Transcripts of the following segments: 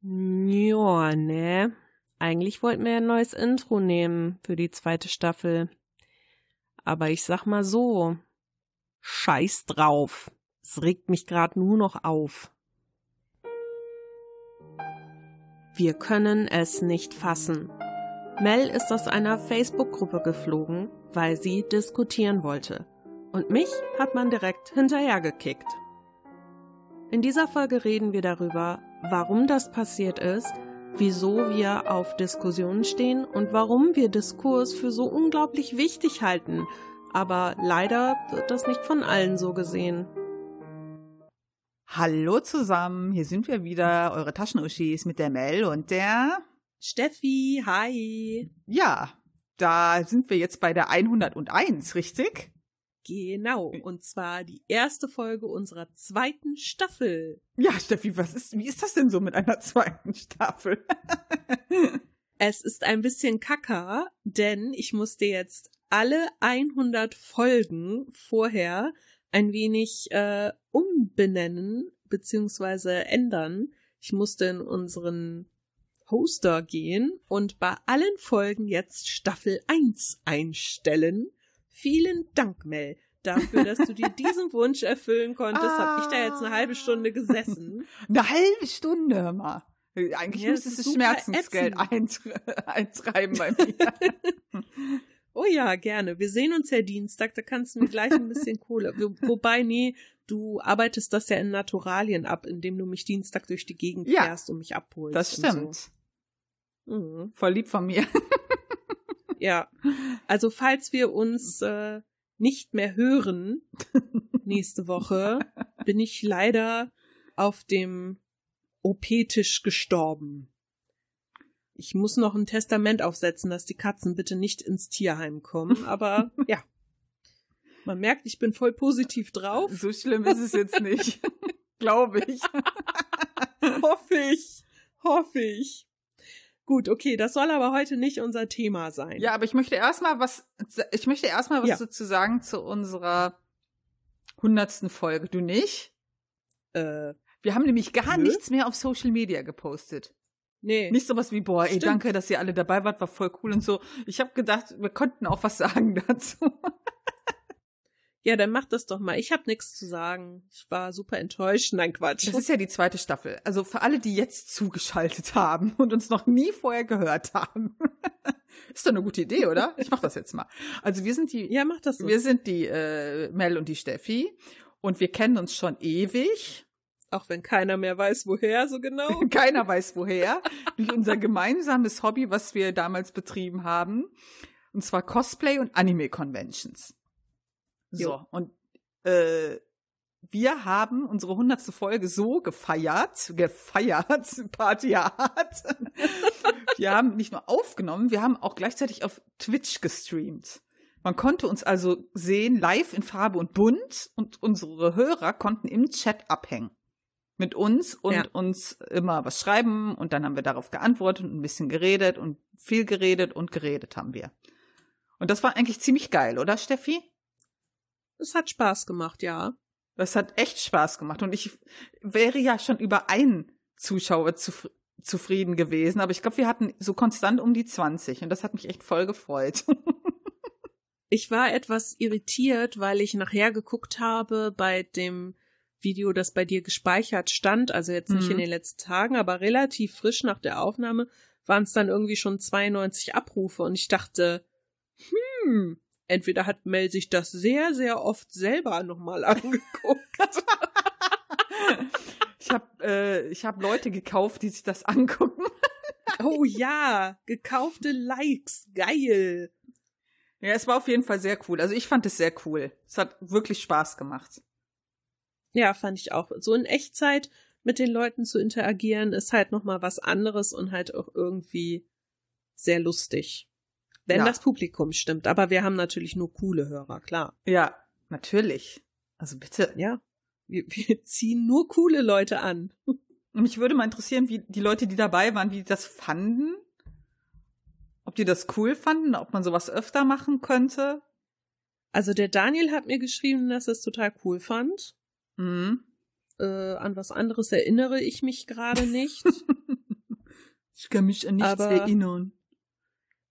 Ja, ne. Eigentlich wollten wir ein neues Intro nehmen für die zweite Staffel. Aber ich sag mal so, scheiß drauf. Es regt mich gerade nur noch auf. Wir können es nicht fassen. Mel ist aus einer Facebook-Gruppe geflogen, weil sie diskutieren wollte. Und mich hat man direkt hinterhergekickt. In dieser Folge reden wir darüber, warum das passiert ist, wieso wir auf Diskussionen stehen und warum wir Diskurs für so unglaublich wichtig halten. Aber leider wird das nicht von allen so gesehen. Hallo zusammen, hier sind wir wieder, eure Taschenuschis mit der Mel und der Steffi, hi. Ja, da sind wir jetzt bei der 101, richtig? Genau, und zwar die erste Folge unserer zweiten Staffel. Ja, Steffi, was ist, wie ist das denn so mit einer zweiten Staffel? es ist ein bisschen kacker, denn ich musste jetzt alle 100 Folgen vorher ein wenig äh, umbenennen beziehungsweise ändern. Ich musste in unseren Hoster gehen und bei allen Folgen jetzt Staffel 1 einstellen. Vielen Dank, Mel, dafür, dass du dir diesen Wunsch erfüllen konntest. ah. Habe ich da jetzt eine halbe Stunde gesessen. Eine halbe Stunde, hör mal. Eigentlich ja, müsstest du Schmerzensgeld eintreiben bei mir. oh ja, gerne. Wir sehen uns ja Dienstag, da kannst du mir gleich ein bisschen Kohle. Wobei, nee, du arbeitest das ja in Naturalien ab, indem du mich Dienstag durch die Gegend ja, fährst und mich abholst. Das stimmt. So. Mhm. Voll lieb von mir. Ja. Also falls wir uns äh, nicht mehr hören nächste Woche, bin ich leider auf dem OP-Tisch gestorben. Ich muss noch ein Testament aufsetzen, dass die Katzen bitte nicht ins Tierheim kommen, aber ja. Man merkt, ich bin voll positiv drauf. So schlimm ist es jetzt nicht. Glaube ich. hoffe ich. Hoffe ich. Gut, okay, das soll aber heute nicht unser Thema sein. Ja, aber ich möchte erstmal was, ich möchte erstmal was ja. dazu sagen zu unserer hundertsten Folge. Du nicht? Äh, wir haben nämlich gar nö? nichts mehr auf Social Media gepostet. Nee. Nicht sowas wie, boah, ey, Stimmt. danke, dass ihr alle dabei wart, war voll cool und so. Ich habe gedacht, wir konnten auch was sagen dazu. Ja, dann mach das doch mal. Ich habe nichts zu sagen. Ich war super enttäuscht. Nein, Quatsch. Das ist ja die zweite Staffel. Also für alle, die jetzt zugeschaltet haben und uns noch nie vorher gehört haben. ist doch eine gute Idee, oder? Ich mach das jetzt mal. Also wir sind die. Ja, mach das. So. Wir sind die äh, Mel und die Steffi und wir kennen uns schon ewig. Auch wenn keiner mehr weiß, woher so genau. keiner weiß, woher. Durch unser gemeinsames Hobby, was wir damals betrieben haben. Und zwar Cosplay und Anime-Conventions. So, jo. und äh, wir haben unsere hundertste Folge so gefeiert, gefeiert, Party hart. wir haben nicht nur aufgenommen, wir haben auch gleichzeitig auf Twitch gestreamt. Man konnte uns also sehen, live in Farbe und bunt und unsere Hörer konnten im Chat abhängen. Mit uns und ja. uns immer was schreiben und dann haben wir darauf geantwortet und ein bisschen geredet und viel geredet und geredet haben wir. Und das war eigentlich ziemlich geil, oder Steffi? Es hat Spaß gemacht, ja. Das hat echt Spaß gemacht. Und ich wäre ja schon über einen Zuschauer zuf zufrieden gewesen. Aber ich glaube, wir hatten so konstant um die 20. Und das hat mich echt voll gefreut. ich war etwas irritiert, weil ich nachher geguckt habe bei dem Video, das bei dir gespeichert stand. Also jetzt nicht mhm. in den letzten Tagen, aber relativ frisch nach der Aufnahme waren es dann irgendwie schon 92 Abrufe. Und ich dachte, hm, entweder hat Mel sich das sehr, sehr oft selber nochmal angeguckt. ich habe äh, ich hab Leute gekauft, die sich das angucken. oh ja, gekaufte Likes, geil. Ja, es war auf jeden Fall sehr cool. Also ich fand es sehr cool. Es hat wirklich Spaß gemacht. Ja, fand ich auch. So in Echtzeit mit den Leuten zu interagieren ist halt nochmal was anderes und halt auch irgendwie sehr lustig. Wenn ja. das Publikum stimmt. Aber wir haben natürlich nur coole Hörer, klar. Ja, natürlich. Also bitte. Ja. Wir, wir ziehen nur coole Leute an. Mich würde mal interessieren, wie die Leute, die dabei waren, wie die das fanden. Ob die das cool fanden, ob man sowas öfter machen könnte. Also der Daniel hat mir geschrieben, dass er es total cool fand. Mhm. Äh, an was anderes erinnere ich mich gerade nicht. Ich kann mich an nichts Aber- erinnern.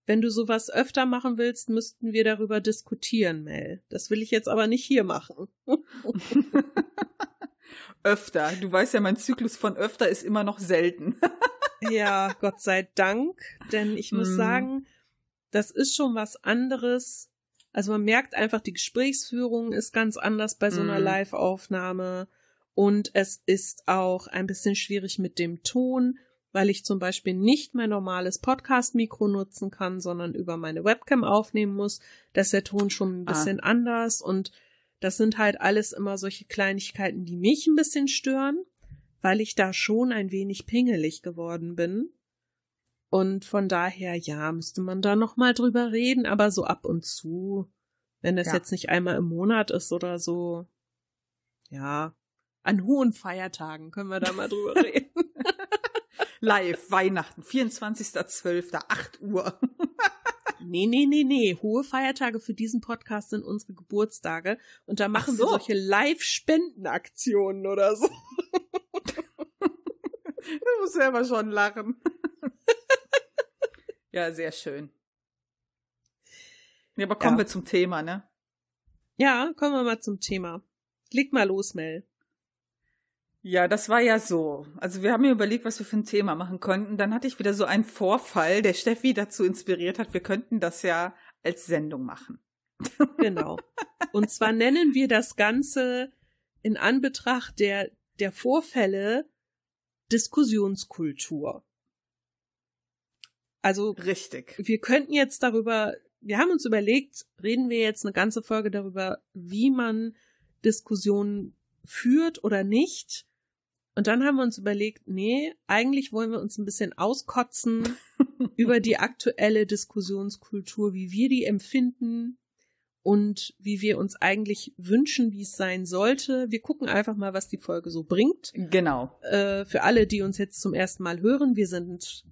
Wenn du sowas öfter machen willst, müssten wir darüber diskutieren, Mel. Das will ich jetzt aber nicht hier machen. öfter. Du weißt ja, mein Zyklus von öfter ist immer noch selten. Ja, Gott sei Dank, denn ich muss Mm. sagen, das ist schon was anderes. Also man merkt einfach, die Gesprächsführung ist ganz anders bei so einer Mm. Live-Aufnahme und es ist auch ein bisschen schwierig mit dem Ton, weil ich zum Beispiel nicht mein normales Podcast-Mikro nutzen kann, sondern über meine Webcam aufnehmen muss. Da ist der Ton schon ein Ah. bisschen anders und das sind halt alles immer solche Kleinigkeiten, die mich ein bisschen stören, weil ich da schon ein wenig pingelig geworden bin. Und von daher, ja, müsste man da noch mal drüber reden, aber so ab und zu, wenn das Ja. jetzt nicht einmal im Monat ist oder so, ja, an hohen Feiertagen können wir da mal drüber reden. Live, Weihnachten, 24.12., 8 Uhr. Nee, nee, nee, nee. Hohe Feiertage für diesen Podcast sind unsere Geburtstage. Und da machen so. wir solche Live-Spendenaktionen oder so. Du musst selber schon lachen. ja, sehr schön. Ja, aber kommen Ja. wir zum Thema, ne? Ja, kommen wir mal zum Thema. Leg mal los, Mel. Ja, das war ja so. Also wir haben mir überlegt, was wir für ein Thema machen könnten. Dann hatte ich wieder so einen Vorfall, der Steffi dazu inspiriert hat, wir könnten das ja als Sendung machen. Genau. Und zwar nennen wir das Ganze in Anbetracht der, der Vorfälle Diskussionskultur. Also Richtig. wir könnten jetzt darüber, wir haben uns überlegt, reden wir jetzt eine ganze Folge darüber, wie man Diskussionen führt oder nicht. Und dann haben wir uns überlegt, nee, eigentlich wollen wir uns ein bisschen auskotzen über die aktuelle Diskussionskultur, wie wir die empfinden und wie wir uns eigentlich wünschen, wie es sein sollte. Wir gucken einfach mal, was die Folge so bringt. Genau. Äh, für alle, die uns jetzt zum ersten Mal hören, wir sind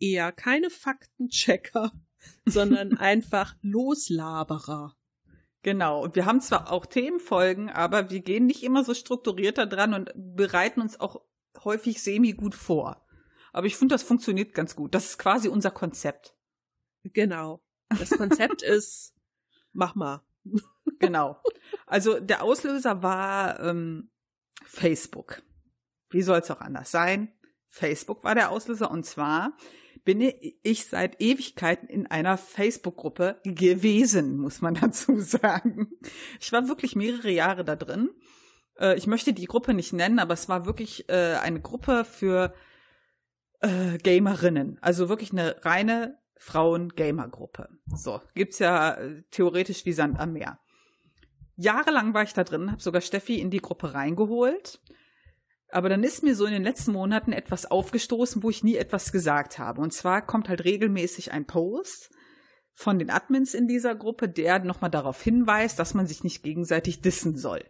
eher keine Faktenchecker, sondern einfach Loslaberer. Genau. Und wir haben zwar auch Themenfolgen, aber wir gehen nicht immer so strukturiert da dran und bereiten uns auch häufig semi gut vor. Aber ich finde, das funktioniert ganz gut. Das ist quasi unser Konzept. Genau. Das Konzept ist, mach mal. Genau. Also der Auslöser war ähm, Facebook. Wie soll es auch anders sein? Facebook war der Auslöser und zwar bin ich seit Ewigkeiten in einer Facebook-Gruppe gewesen, muss man dazu sagen. Ich war wirklich mehrere Jahre da drin. Äh, ich möchte die Gruppe nicht nennen, aber es war wirklich äh, eine Gruppe für äh, Gamerinnen. Also wirklich eine reine Frauen-Gamer-Gruppe. So, gibt's ja theoretisch wie Sand am Meer. Jahrelang war ich da drin, habe sogar Steffi in die Gruppe reingeholt. Aber dann ist mir so in den letzten Monaten etwas aufgestoßen, wo ich nie etwas gesagt habe. Und zwar kommt halt regelmäßig ein Post von den Admins in dieser Gruppe, der nochmal darauf hinweist, dass man sich nicht gegenseitig dissen soll.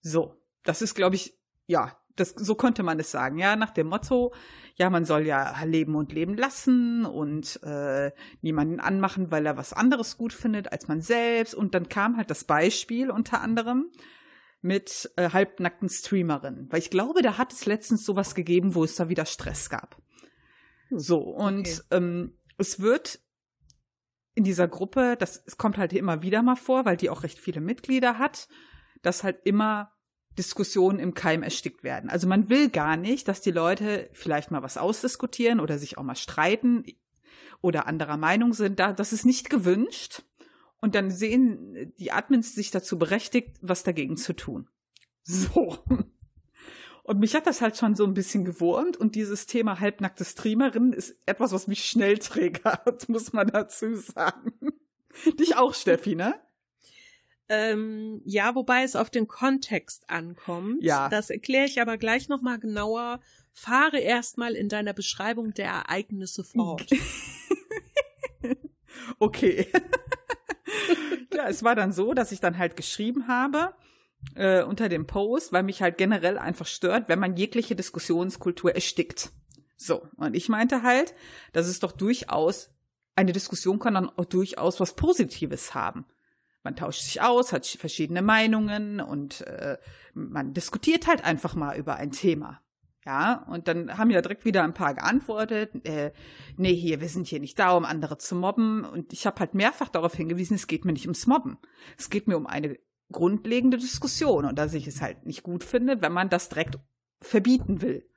So, das ist, glaube ich, ja, das, so könnte man es sagen, ja, nach dem Motto, ja, man soll ja leben und leben lassen und äh, niemanden anmachen, weil er was anderes gut findet als man selbst. Und dann kam halt das Beispiel unter anderem mit äh, halbnackten Streamerinnen, weil ich glaube, da hat es letztens sowas gegeben, wo es da wieder Stress gab. So, und Okay. ähm, es wird in dieser Gruppe, das es kommt halt immer wieder mal vor, weil die auch recht viele Mitglieder hat, dass halt immer Diskussionen im Keim erstickt werden. Also man will gar nicht, dass die Leute vielleicht mal was ausdiskutieren oder sich auch mal streiten oder anderer Meinung sind. Da, das ist nicht gewünscht. Und dann sehen die Admins sich dazu berechtigt, was dagegen zu tun. So. Und mich hat das halt schon so ein bisschen gewurmt und dieses Thema halbnackte Streamerin ist etwas, was mich schnell triggert, muss man dazu sagen. Dich auch, Steffi, ne? Ähm, ja, wobei es auf den Kontext ankommt. Ja. Das erkläre ich aber gleich nochmal genauer. Fahre erstmal in deiner Beschreibung der Ereignisse fort. Okay. ja, es war dann so, dass ich dann halt geschrieben habe äh, unter dem Post, weil mich halt generell einfach stört, wenn man jegliche Diskussionskultur erstickt. So, und ich meinte halt, dass es doch durchaus, eine Diskussion kann dann auch durchaus was Positives haben. Man tauscht sich aus, hat verschiedene Meinungen und äh, man diskutiert halt einfach mal über ein Thema. Ja, und dann haben ja direkt wieder ein paar geantwortet, äh, nee, hier, wir sind hier nicht da, um andere zu mobben. Und ich habe halt mehrfach darauf hingewiesen, es geht mir nicht ums Mobben. Es geht mir um eine grundlegende Diskussion und dass ich es halt nicht gut finde, wenn man das direkt verbieten will.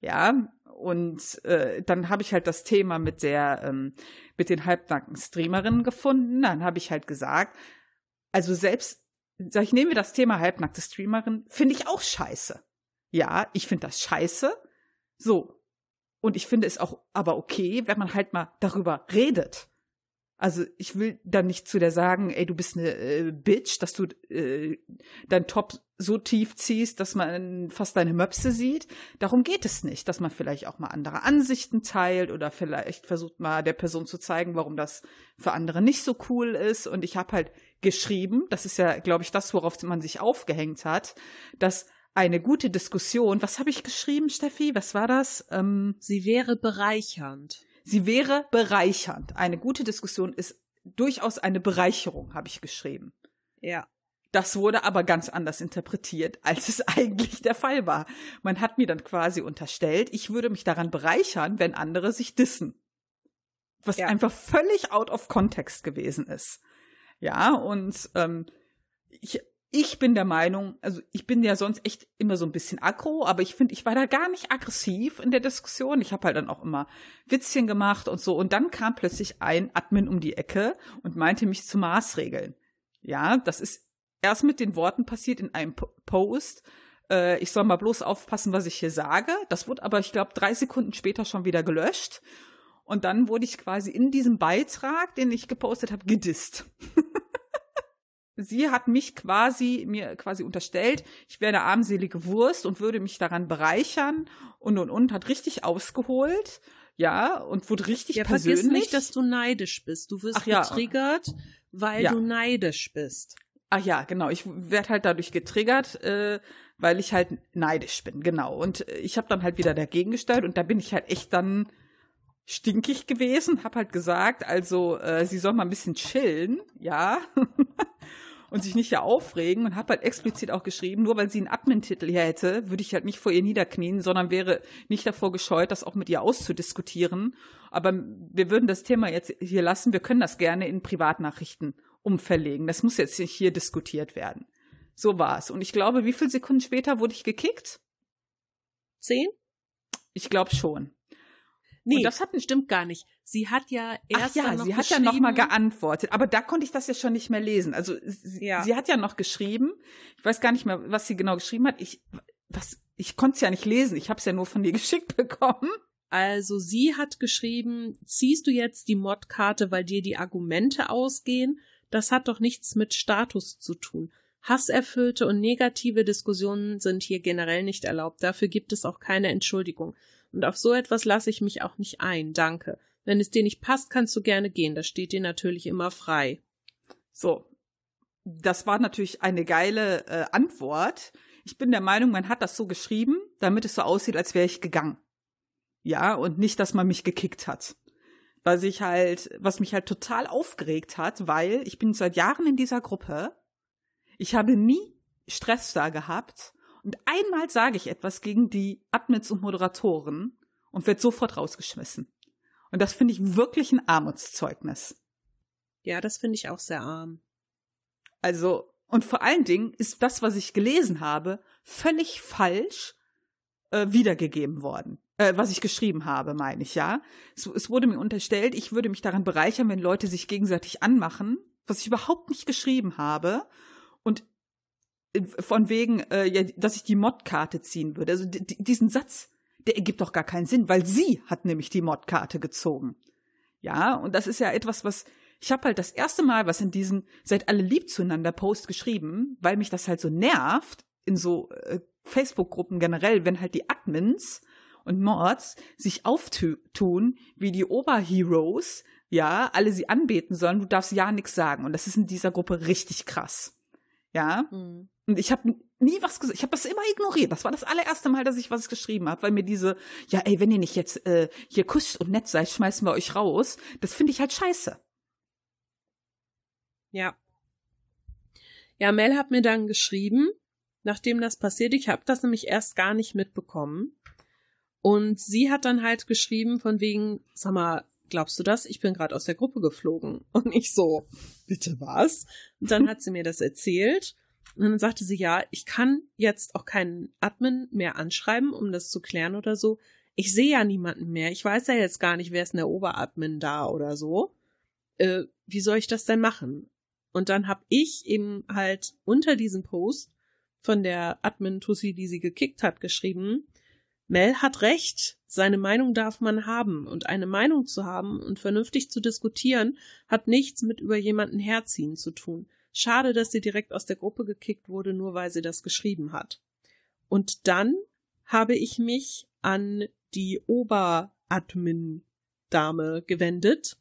Ja, und äh, dann habe ich halt das Thema mit der, ähm, mit den halbnackten Streamerinnen gefunden. Dann habe ich halt gesagt, also selbst, sag ich, nehmen wir das Thema halbnackte Streamerin, finde ich auch scheiße. Ja, ich finde das scheiße. So. Und ich finde es auch aber okay, wenn man halt mal darüber redet. Also ich will dann nicht zu der sagen, ey, du bist eine äh, Bitch, dass du äh, dein Top so tief ziehst, dass man fast deine Möpse sieht. Darum geht es nicht, dass man vielleicht auch mal andere Ansichten teilt oder vielleicht versucht mal der Person zu zeigen, warum das für andere nicht so cool ist. Und ich habe halt geschrieben, das ist ja, glaube ich, das, worauf man sich aufgehängt hat, dass eine gute Diskussion, was habe ich geschrieben, Steffi? Was war das? Ähm, Sie wäre bereichernd. Sie wäre bereichernd. Eine gute Diskussion ist durchaus eine Bereicherung, habe ich geschrieben. Ja. Das wurde aber ganz anders interpretiert, als es eigentlich der Fall war. Man hat mir dann quasi unterstellt, ich würde mich daran bereichern, wenn andere sich dissen. Was ja. einfach völlig out of context gewesen ist. Ja, und ähm, ich ich bin der Meinung, also ich bin ja sonst echt immer so ein bisschen aggro, aber ich finde, ich war da gar nicht aggressiv in der Diskussion. Ich habe halt dann auch immer Witzchen gemacht und so. Und dann kam plötzlich ein Admin um die Ecke und meinte mich zu maßregeln. Ja, das ist erst mit den Worten passiert in einem Post. Äh, ich soll mal bloß aufpassen, was ich hier sage. Das wurde aber, ich glaube, drei Sekunden später schon wieder gelöscht. Und dann wurde ich quasi in diesem Beitrag, den ich gepostet habe, gedisst. sie hat mich quasi, mir quasi unterstellt, ich wäre eine armselige Wurst und würde mich daran bereichern und und und, hat richtig ausgeholt, ja, und wurde richtig ja, persönlich. Vergiss nicht, dass du neidisch bist. Du wirst Ach, ja. getriggert, weil ja. du neidisch bist. Ach ja, genau. Ich werde halt dadurch getriggert, äh, weil ich halt neidisch bin, genau. Und ich habe dann halt wieder dagegen gestellt und da bin ich halt echt dann stinkig gewesen, hab halt gesagt, also äh, sie soll mal ein bisschen chillen, ja. und sich nicht hier aufregen und habe halt explizit auch geschrieben, nur weil sie einen Admin-Titel hier hätte, würde ich halt nicht vor ihr niederknien, sondern wäre nicht davor gescheut, das auch mit ihr auszudiskutieren. Aber wir würden das Thema jetzt hier lassen. Wir können das gerne in Privatnachrichten umverlegen. Das muss jetzt nicht hier diskutiert werden. So war es. Und ich glaube, wie viele Sekunden später wurde ich gekickt? Zehn? Ich glaube schon. Nee, und das hat, stimmt gar nicht. Sie hat ja erst Ach ja, noch sie hat ja noch mal geantwortet, aber da konnte ich das ja schon nicht mehr lesen. Also sie, ja. sie hat ja noch geschrieben. Ich weiß gar nicht mehr, was sie genau geschrieben hat. Ich was ich konnte es ja nicht lesen. Ich habe es ja nur von dir geschickt bekommen. Also sie hat geschrieben, ziehst du jetzt die Modkarte, weil dir die Argumente ausgehen? Das hat doch nichts mit Status zu tun. Hasserfüllte und negative Diskussionen sind hier generell nicht erlaubt. Dafür gibt es auch keine Entschuldigung. Und auf so etwas lasse ich mich auch nicht ein, danke. Wenn es dir nicht passt, kannst du gerne gehen, das steht dir natürlich immer frei. So. Das war natürlich eine geile äh, Antwort. Ich bin der Meinung, man hat das so geschrieben, damit es so aussieht, als wäre ich gegangen. Ja, und nicht, dass man mich gekickt hat. Was ich halt, was mich halt total aufgeregt hat, weil ich bin seit Jahren in dieser Gruppe. Ich habe nie Stress da gehabt einmal sage ich etwas gegen die Admins und Moderatoren und werde sofort rausgeschmissen. Und das finde ich wirklich ein Armutszeugnis. Ja, das finde ich auch sehr arm. Also, und vor allen Dingen ist das, was ich gelesen habe, völlig falsch äh, wiedergegeben worden. Äh, was ich geschrieben habe, meine ich, ja. Es, es wurde mir unterstellt, ich würde mich daran bereichern, wenn Leute sich gegenseitig anmachen, was ich überhaupt nicht geschrieben habe. Von wegen, äh, ja, dass ich die Mod-Karte ziehen würde. Also diesen Satz, der ergibt doch gar keinen Sinn, weil sie hat nämlich die Mod-Karte gezogen. Ja, und das ist ja etwas, was ich habe halt das erste Mal was in diesem Seid alle lieb zueinander Post geschrieben, weil mich das halt so nervt in so äh, Facebook-Gruppen generell, wenn halt die Admins und Mods sich auftun wie die Oberheroes, ja, alle sie anbeten sollen, du darfst ja nichts sagen. Und das ist in dieser Gruppe richtig krass. Ja. Mhm. Und ich habe nie was gesagt. Ich habe das immer ignoriert. Das war das allererste Mal, dass ich was geschrieben habe, weil mir diese, ja, ey, wenn ihr nicht jetzt äh, hier kusst und nett seid, schmeißen wir euch raus. Das finde ich halt scheiße. Ja. Ja, Mel hat mir dann geschrieben, nachdem das passiert. Ich habe das nämlich erst gar nicht mitbekommen. Und sie hat dann halt geschrieben von wegen, sag mal, glaubst du das? Ich bin gerade aus der Gruppe geflogen. Und ich so, bitte was? Und dann hat sie mir das erzählt. Und dann sagte sie, ja, ich kann jetzt auch keinen Admin mehr anschreiben, um das zu klären oder so. Ich sehe ja niemanden mehr. Ich weiß ja jetzt gar nicht, wer ist denn der Oberadmin da oder so. Äh, wie soll ich das denn machen? Und dann habe ich eben halt unter diesem Post von der Admin Tussi, die sie gekickt hat, geschrieben, Mel hat recht, seine Meinung darf man haben, und eine Meinung zu haben und vernünftig zu diskutieren, hat nichts mit über jemanden herziehen zu tun. Schade, dass sie direkt aus der Gruppe gekickt wurde, nur weil sie das geschrieben hat. Und dann habe ich mich an die Oberadmin-Dame gewendet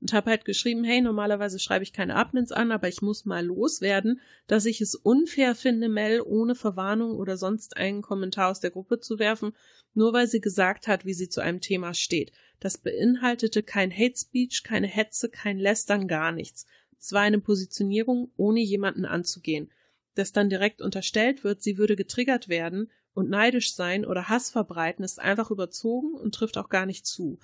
und habe halt geschrieben, hey, normalerweise schreibe ich keine Admins an, aber ich muss mal loswerden, dass ich es unfair finde, Mel ohne Verwarnung oder sonst einen Kommentar aus der Gruppe zu werfen, nur weil sie gesagt hat, wie sie zu einem Thema steht. Das beinhaltete kein Hate Speech, keine Hetze, kein Lästern, gar nichts. Es war eine Positionierung, ohne jemanden anzugehen. Dass dann direkt unterstellt wird, sie würde getriggert werden und neidisch sein oder Hass verbreiten, ist einfach überzogen und trifft auch gar nicht zu.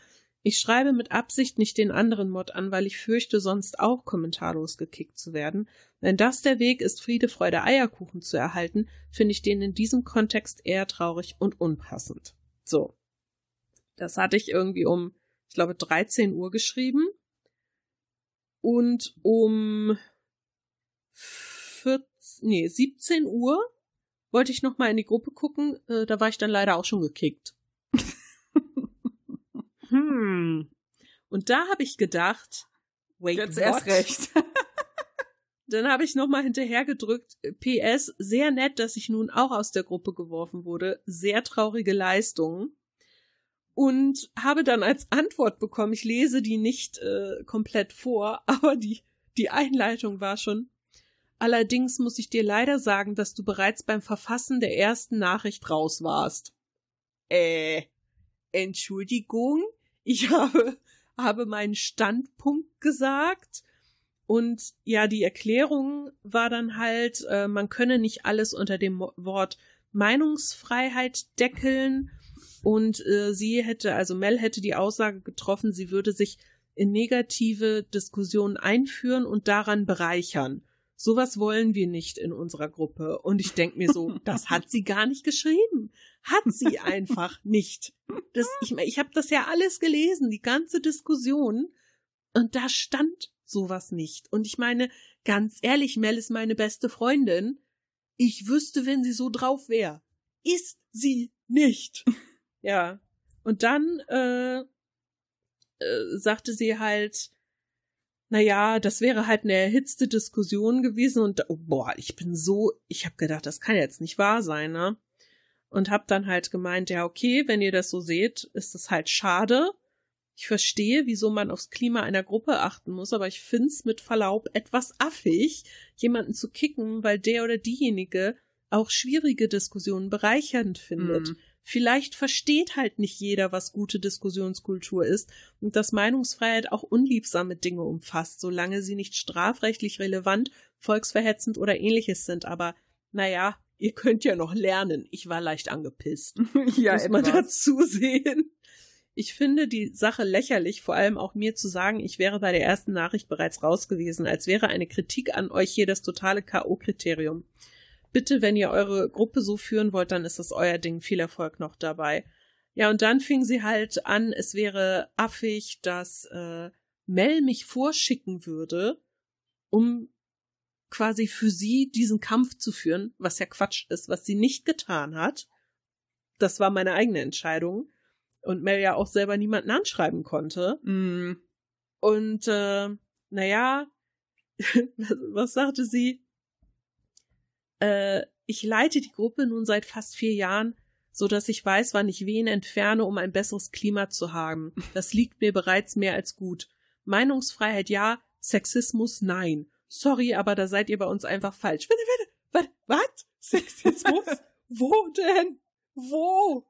Ich schreibe mit Absicht nicht den anderen Mod an, weil ich fürchte, sonst auch kommentarlos gekickt zu werden. Wenn das der Weg ist, Friede, Freude, Eierkuchen zu erhalten, finde ich den in diesem Kontext eher traurig und unpassend. So. Das hatte ich irgendwie um, ich glaube, 13 Uhr geschrieben. Und um 14, nee, 17 Uhr wollte ich noch mal in die Gruppe gucken. Äh, da war ich dann leider auch schon gekickt. Und da habe ich gedacht, wait, Jetzt what? erst recht. Dann habe ich nochmal hinterher gedrückt, PS, sehr nett, dass ich nun auch aus der Gruppe geworfen wurde. Sehr traurige Leistung. Und habe dann als Antwort bekommen, ich lese die nicht äh, komplett vor, aber die, die Einleitung war schon. Allerdings muss ich dir leider sagen, dass du bereits beim Verfassen der ersten Nachricht raus warst. Äh, Entschuldigung? Ich habe, habe meinen Standpunkt gesagt. Und ja, die Erklärung war dann halt, äh, man könne nicht alles unter dem Wort Meinungsfreiheit deckeln. Und äh, sie hätte, also Mel hätte die Aussage getroffen, sie würde sich in negative Diskussionen einführen und daran bereichern. Sowas wollen wir nicht in unserer Gruppe. Und ich denke mir so, das hat sie gar nicht geschrieben. Hat sie einfach nicht. Das, ich ich habe das ja alles gelesen, die ganze Diskussion. Und da stand sowas nicht. Und ich meine, ganz ehrlich, Mel ist meine beste Freundin. Ich wüsste, wenn sie so drauf wäre. Ist sie nicht. ja. Und dann äh, äh, sagte sie halt, naja, das wäre halt eine erhitzte Diskussion gewesen und oh, boah, ich bin so, ich habe gedacht, das kann jetzt nicht wahr sein, ne? Und hab dann halt gemeint, ja, okay, wenn ihr das so seht, ist das halt schade. Ich verstehe, wieso man aufs Klima einer Gruppe achten muss, aber ich find's mit Verlaub etwas affig, jemanden zu kicken, weil der oder diejenige auch schwierige Diskussionen bereichernd findet. Mm. Vielleicht versteht halt nicht jeder, was gute Diskussionskultur ist und dass Meinungsfreiheit auch unliebsame Dinge umfasst, solange sie nicht strafrechtlich relevant, volksverhetzend oder ähnliches sind. Aber naja, ihr könnt ja noch lernen. Ich war leicht angepisst. ja, muss man dazu sehen. Ich finde die Sache lächerlich, vor allem auch mir zu sagen, ich wäre bei der ersten Nachricht bereits raus gewesen, als wäre eine Kritik an euch hier das totale K.O.-Kriterium bitte, wenn ihr eure Gruppe so führen wollt, dann ist das euer Ding. Viel Erfolg noch dabei. Ja, und dann fing sie halt an, es wäre affig, dass äh, Mel mich vorschicken würde, um quasi für sie diesen Kampf zu führen, was ja Quatsch ist, was sie nicht getan hat. Das war meine eigene Entscheidung. Und Mel ja auch selber niemanden anschreiben konnte. Mm. Und äh, naja, was sagte sie? Äh, ich leite die Gruppe nun seit fast vier Jahren, so dass ich weiß, wann ich wen entferne, um ein besseres Klima zu haben. Das liegt mir bereits mehr als gut. Meinungsfreiheit ja, Sexismus nein. Sorry, aber da seid ihr bei uns einfach falsch. Warte, warte, warte, was? Sexismus? Wo denn? Wo?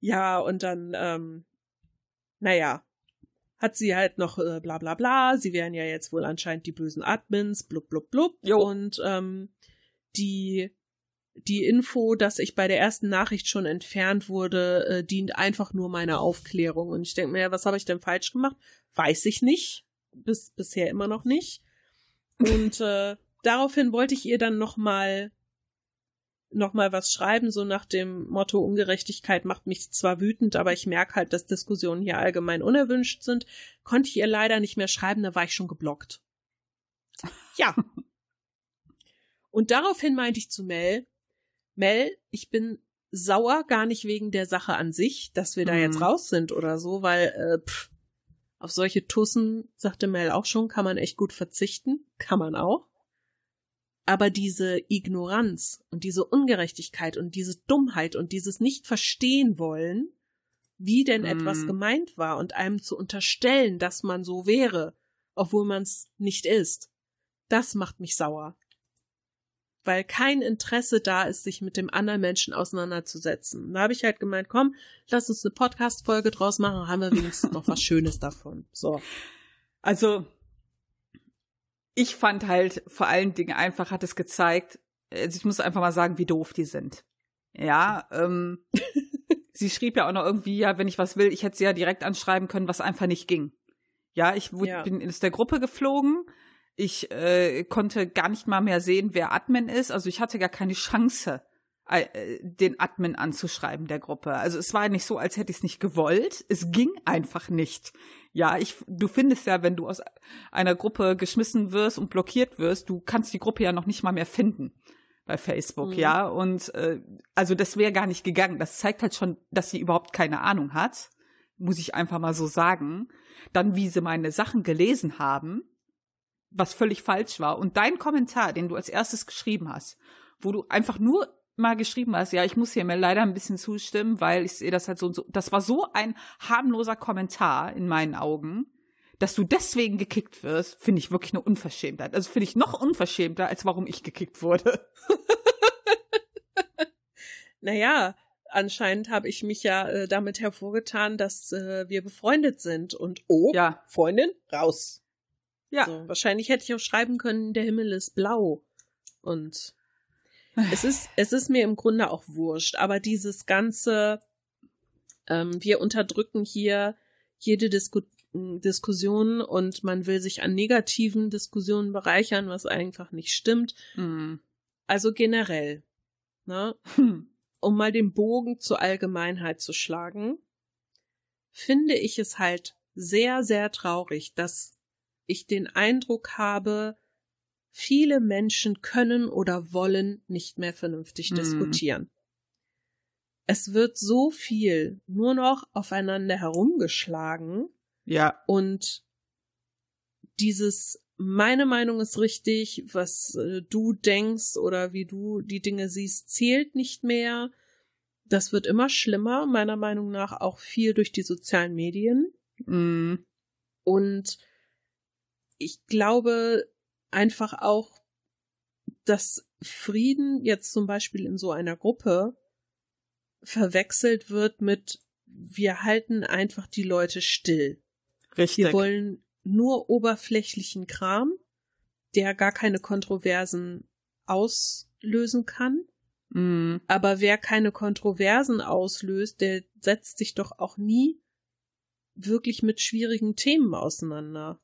Ja, und dann, ähm, naja, hat sie halt noch äh, bla bla bla, sie wären ja jetzt wohl anscheinend die bösen Admins, blub blub blub. Jo. Und ähm, die die Info, dass ich bei der ersten Nachricht schon entfernt wurde, äh, dient einfach nur meiner Aufklärung. Und ich denke mir, was habe ich denn falsch gemacht? Weiß ich nicht. Bis, bisher immer noch nicht. Und äh, daraufhin wollte ich ihr dann nochmal noch mal was schreiben, so nach dem Motto Ungerechtigkeit macht mich zwar wütend, aber ich merke halt, dass Diskussionen hier allgemein unerwünscht sind. Konnte ich ihr leider nicht mehr schreiben, da war ich schon geblockt. Ja. Und daraufhin meinte ich zu Mel, Mel, ich bin sauer, gar nicht wegen der Sache an sich, dass wir da jetzt Mhm. raus sind oder so, weil äh, pff, auf solche Tussen, sagte Mel auch schon, kann man echt gut verzichten. Kann man auch. Aber diese Ignoranz und diese Ungerechtigkeit und diese Dummheit und dieses Nicht-Verstehen wollen, wie denn Mhm. etwas gemeint war und einem zu unterstellen, dass man so wäre, obwohl man es nicht ist, das macht mich sauer. Weil kein Interesse da ist, sich mit dem anderen Menschen auseinanderzusetzen. Da habe ich halt gemeint, komm, lass uns eine Podcast-Folge draus machen, haben wir wenigstens noch was Schönes davon. So. Also, ich fand halt vor allen Dingen einfach, hat es gezeigt, also ich muss einfach mal sagen, wie doof die sind. Ja, ähm, sie schrieb ja auch noch irgendwie, ja, wenn ich was will, ich hätte sie ja direkt anschreiben können, was einfach nicht ging. Ja, ich wurde, Ja. bin aus der Gruppe geflogen. Ich äh, konnte gar nicht mal mehr sehen, wer Admin ist. Also ich hatte gar keine Chance, äh, den Admin anzuschreiben der Gruppe. Also es war nicht so, als hätte ich es nicht gewollt. Es ging einfach nicht. Ja, ich, du findest ja, wenn du aus einer Gruppe geschmissen wirst und blockiert wirst, du kannst die Gruppe ja noch nicht mal mehr finden bei Facebook, Mhm. ja. Und äh, also das wäre gar nicht gegangen. Das zeigt halt schon, dass sie überhaupt keine Ahnung hat, muss ich einfach mal so sagen. Dann, wie sie meine Sachen gelesen haben, was völlig falsch war. Und dein Kommentar, den du als erstes geschrieben hast, wo du einfach nur mal geschrieben hast, ja, ich muss hier mir leider ein bisschen zustimmen, weil ich sehe das halt so und so. Das war so ein harmloser Kommentar in meinen Augen, dass du deswegen gekickt wirst, finde ich wirklich eine Unverschämtheit. Also finde ich noch unverschämter, als warum ich gekickt wurde. Naja, anscheinend habe ich mich ja äh, damit hervorgetan, dass äh, wir befreundet sind und oh, Ja, Freundin, raus. Ja. So, wahrscheinlich hätte ich auch schreiben können, der Himmel ist blau. Und es ist, es ist mir im Grunde auch wurscht, aber dieses ganze, ähm, wir unterdrücken hier jede Disku Diskussion und man will sich an negativen Diskussionen bereichern, was einfach nicht stimmt. Mm. Also generell, ne, Hm. um mal den Bogen zur Allgemeinheit zu schlagen, finde ich es halt sehr, sehr traurig, dass ich den Eindruck habe, viele Menschen können oder wollen nicht mehr vernünftig Mhm. diskutieren. Es wird so viel nur noch aufeinander herumgeschlagen Ja, und dieses meine Meinung ist richtig, was äh, du denkst oder wie du die Dinge siehst, zählt nicht mehr. Das wird immer schlimmer, meiner Meinung nach auch viel durch die sozialen Medien. mm. Und ich glaube einfach auch, dass Frieden jetzt zum Beispiel in so einer Gruppe verwechselt wird mit wir halten einfach die Leute still. richtig. Wir wollen nur oberflächlichen Kram, der gar keine Kontroversen auslösen kann. Mm. Aber wer keine Kontroversen auslöst, der setzt sich doch auch nie wirklich mit schwierigen Themen auseinander.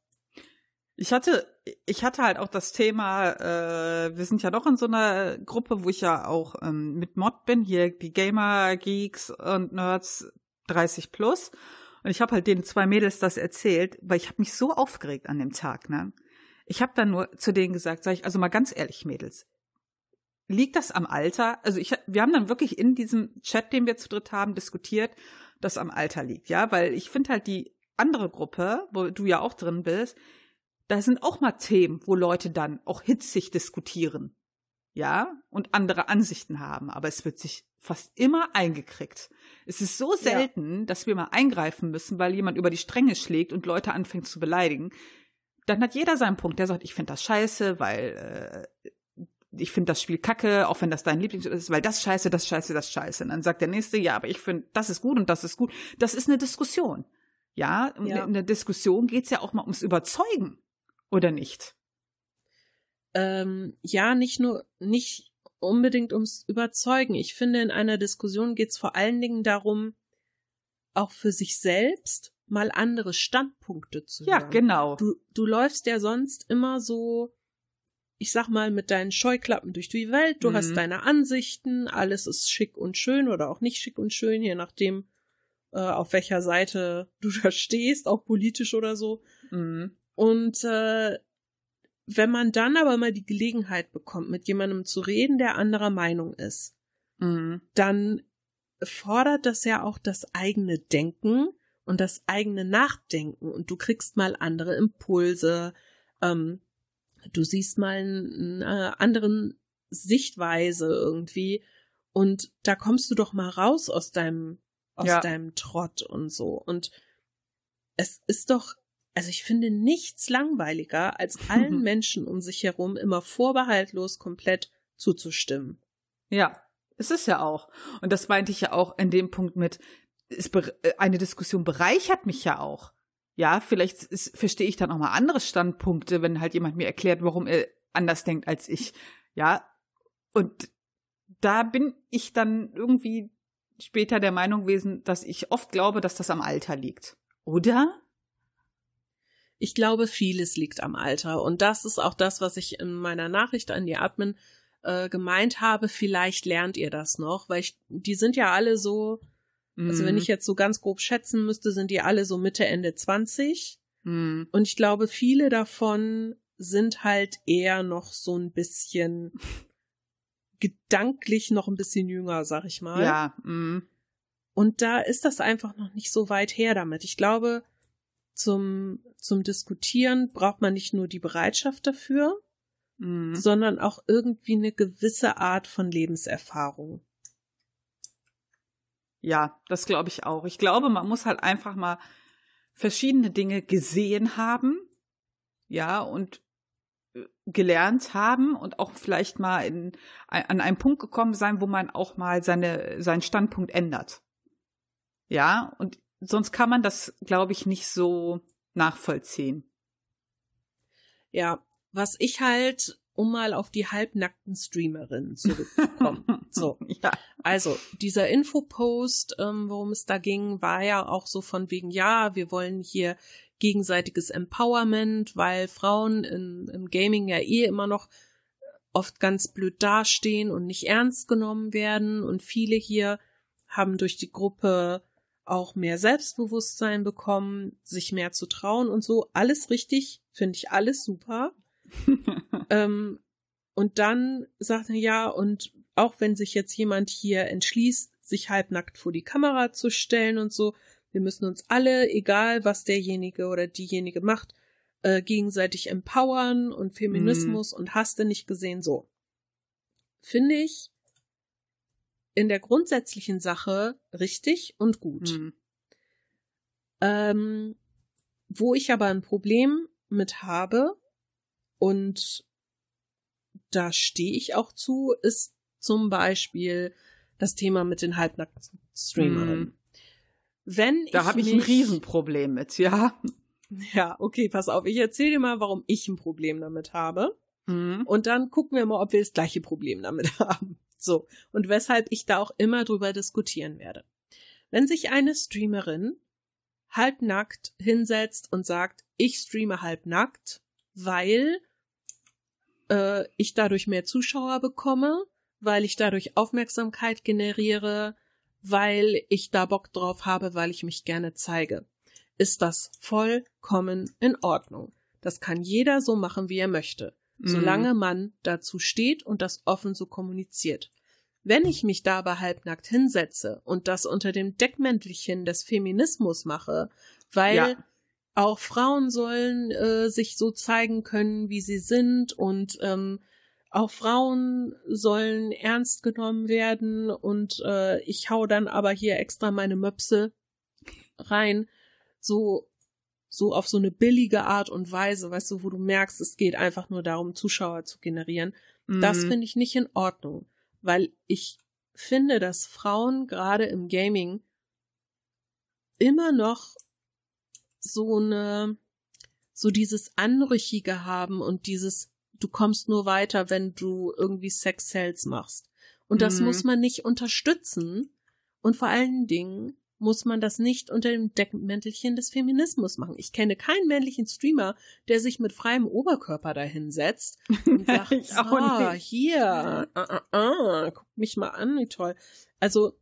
Ich hatte, ich hatte halt auch das Thema, äh, wir sind ja doch in so einer Gruppe, wo ich ja auch ähm, mit Mod bin, hier die Gamer, Geeks und Nerds 30 plus. Und ich habe halt den zwei Mädels das erzählt, weil ich habe mich so aufgeregt an dem Tag, ne? Ich habe dann nur zu denen gesagt, sag ich, also mal ganz ehrlich, Mädels, liegt das am Alter? Also ich, wir haben dann wirklich in diesem Chat, den wir zu dritt haben, diskutiert, dass am Alter liegt, ja, weil ich finde halt die andere Gruppe, wo du ja auch drin bist, da sind auch mal Themen, wo Leute dann auch hitzig diskutieren, ja, und andere Ansichten haben, aber es wird sich fast immer eingekriegt. Es ist so Ja. selten, dass wir mal eingreifen müssen, weil jemand über die Stränge schlägt und Leute anfängt zu beleidigen. Dann hat jeder seinen Punkt. Der sagt, ich finde das scheiße, weil äh, ich finde das Spiel kacke, auch wenn das dein Lieblings ist, weil das scheiße, das scheiße, das scheiße. Und dann sagt der nächste, ja, aber ich finde, das ist gut und das ist gut. Das ist eine Diskussion. Ja, Ja. in der Diskussion geht's ja auch mal ums Überzeugen, oder nicht? Ähm, ja, nicht nur, nicht unbedingt ums Überzeugen. Ich finde, in einer Diskussion geht es vor allen Dingen darum, auch für sich selbst mal andere Standpunkte zu ja, hören. genau. Du, du läufst ja sonst immer so, ich sag mal, mit deinen Scheuklappen durch die Welt. Du Mhm. hast deine Ansichten, alles ist schick und schön oder auch nicht schick und schön, je nachdem, äh, auf welcher Seite du da stehst, auch politisch oder so. Mhm. Und äh, wenn man dann aber mal die Gelegenheit bekommt, mit jemandem zu reden, der anderer Meinung ist, Mhm. dann fordert das ja auch das eigene Denken und das eigene Nachdenken und du kriegst mal andere Impulse, ähm, du siehst mal eine anderen Sichtweise irgendwie und da kommst du doch mal raus aus deinem aus Ja. deinem Trott und so und es ist doch also ich finde nichts langweiliger als allen Menschen um sich herum immer vorbehaltlos komplett zuzustimmen. Ja, es ist ja auch. Und das meinte ich ja auch in dem Punkt mit, es äh, eine Diskussion bereichert mich ja auch. Ja, vielleicht ist, verstehe ich dann auch mal andere Standpunkte, wenn halt jemand mir erklärt, warum er anders denkt als ich. Ja, und da bin ich dann irgendwie später der Meinung gewesen, dass ich oft glaube, dass das am Alter liegt. Oder? Ich glaube, vieles liegt am Alter. Und das ist auch das, was ich in meiner Nachricht an die Admin äh, gemeint habe. Vielleicht lernt ihr das noch, weil ich, die sind ja alle so, also wenn Mhm. ich jetzt so ganz grob schätzen müsste, sind die alle so Mitte, Ende 20. Mhm. Und ich glaube, viele davon sind halt eher noch so ein bisschen gedanklich noch ein bisschen jünger, sag ich mal. Ja, mhm. Und da ist das einfach noch nicht so weit her damit. Ich glaube, zum, zum Diskutieren braucht man nicht nur die Bereitschaft dafür, Mhm. sondern auch irgendwie eine gewisse Art von Lebenserfahrung. Ja, das glaube ich auch. Ich glaube, man muss halt einfach mal verschiedene Dinge gesehen haben, ja, und äh, gelernt haben und auch vielleicht mal in, an einen Punkt gekommen sein, wo man auch mal seine, seinen Standpunkt ändert. Ja, und sonst kann man das, glaube ich, nicht so nachvollziehen. Ja, was ich halt, um mal auf die halbnackten Streamerinnen zurückzukommen. so, Ja. Also, dieser Infopost, ähm, worum es da ging, war ja auch so von wegen, ja, wir wollen hier gegenseitiges Empowerment, weil Frauen in, im Gaming ja eh immer noch oft ganz blöd dastehen und nicht ernst genommen werden. Und viele hier haben durch die Gruppe auch mehr Selbstbewusstsein bekommen, sich mehr zu trauen und so. Alles richtig, finde ich alles super. ähm, und dann sagt er ja, und auch wenn sich jetzt jemand hier entschließt, sich halbnackt vor die Kamera zu stellen und so, wir müssen uns alle, egal was derjenige oder diejenige macht, äh, gegenseitig empowern und Feminismus und hast du nicht gesehen, so. Finde ich in der grundsätzlichen Sache richtig und gut. Mhm. Ähm, wo ich aber ein Problem mit habe, und da stehe ich auch zu, ist zum Beispiel das Thema mit den halbnackten Streamerinnen. Mhm. Wenn Da habe ich ein Riesenproblem mit, ja. Ja, okay, pass auf. Ich erzähle dir mal, warum ich ein Problem damit habe. Mhm. Und dann gucken wir mal, ob wir das gleiche Problem damit haben. So. Und weshalb ich da auch immer drüber diskutieren werde. Wenn sich eine Streamerin halbnackt hinsetzt und sagt, ich streame halbnackt, weil äh, ich dadurch mehr Zuschauer bekomme, weil ich dadurch Aufmerksamkeit generiere, weil ich da Bock drauf habe, weil ich mich gerne zeige, ist das vollkommen in Ordnung. Das kann jeder so machen, wie er möchte solange man dazu steht und das offen so kommuniziert. Wenn ich mich da aber halbnackt hinsetze und das unter dem Deckmäntelchen des Feminismus mache, weil Ja. auch Frauen sollen äh, sich so zeigen können, wie sie sind und ähm, auch Frauen sollen ernst genommen werden und äh, ich hau dann aber hier extra meine Möpse rein, so so auf so eine billige Art und Weise, weißt du, wo du merkst, es geht einfach nur darum, Zuschauer zu generieren. Das Mhm. finde ich nicht in Ordnung, weil ich finde, dass Frauen gerade im Gaming immer noch so eine, so dieses Anrüchige haben und dieses, du kommst nur weiter, wenn du irgendwie Sex Sales machst. Und das Mhm. muss man nicht unterstützen. Und vor allen Dingen muss man das nicht unter dem Deckmäntelchen des Feminismus machen. Ich kenne keinen männlichen Streamer, der sich mit freiem Oberkörper dahinsetzt und sagt, nicht. hier, ah, ah, ah, guck mich mal an, wie toll. Also,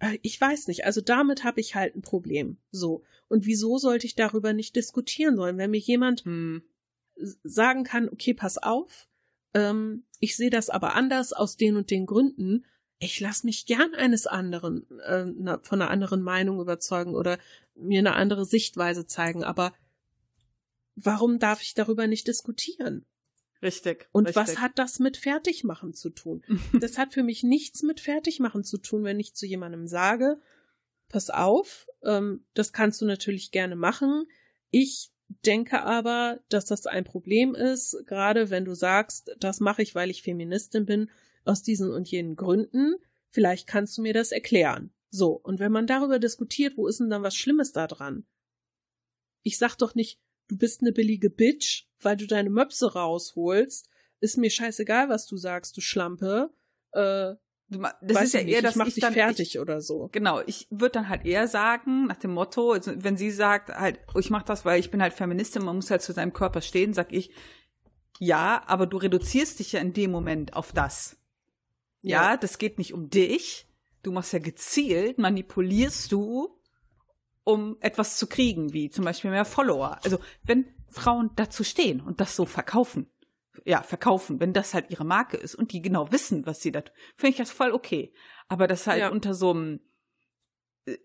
äh, ich weiß nicht, also damit habe ich halt ein Problem. So. Und wieso sollte ich darüber nicht diskutieren sollen? Wenn mir jemand Hm. sagen kann, okay, pass auf, ähm, ich sehe das aber anders aus den und den Gründen. Ich lasse mich gern eines anderen, äh, von einer anderen Meinung überzeugen oder mir eine andere Sichtweise zeigen, aber warum darf ich darüber nicht diskutieren? Richtig. Und richtig. was hat das mit Fertigmachen zu tun? Das hat für mich nichts mit Fertigmachen zu tun, wenn ich zu jemandem sage, pass auf, ähm, das kannst du natürlich gerne machen. Ich denke aber, dass das ein Problem ist, gerade wenn du sagst, das mache ich, weil ich Feministin bin, aus diesen und jenen Gründen. Vielleicht kannst du mir das erklären. So, und wenn man darüber diskutiert, wo ist denn dann was Schlimmes da dran? Ich sag doch nicht, du bist eine billige Bitch, weil du deine Möpse rausholst. Ist mir scheißegal, was du sagst, du Schlampe. Äh, das ist ja ich nicht, eher, dass ich mach ich dich dann, fertig oder so. Genau, ich würde dann halt eher sagen, nach dem Motto, also wenn sie sagt, halt, oh, ich mache das, weil ich bin halt Feministin, man muss halt zu seinem Körper stehen, sag ich, ja, aber du reduzierst dich ja in dem Moment auf das. Ja, das geht nicht um dich. Du machst ja gezielt, manipulierst du, um etwas zu kriegen, wie zum Beispiel mehr Follower. Also wenn Frauen dazu stehen und das so verkaufen, ja, verkaufen, wenn das halt ihre Marke ist und die genau wissen, was sie da tun, finde ich das voll okay. Aber das halt Ja. unter so einem äh,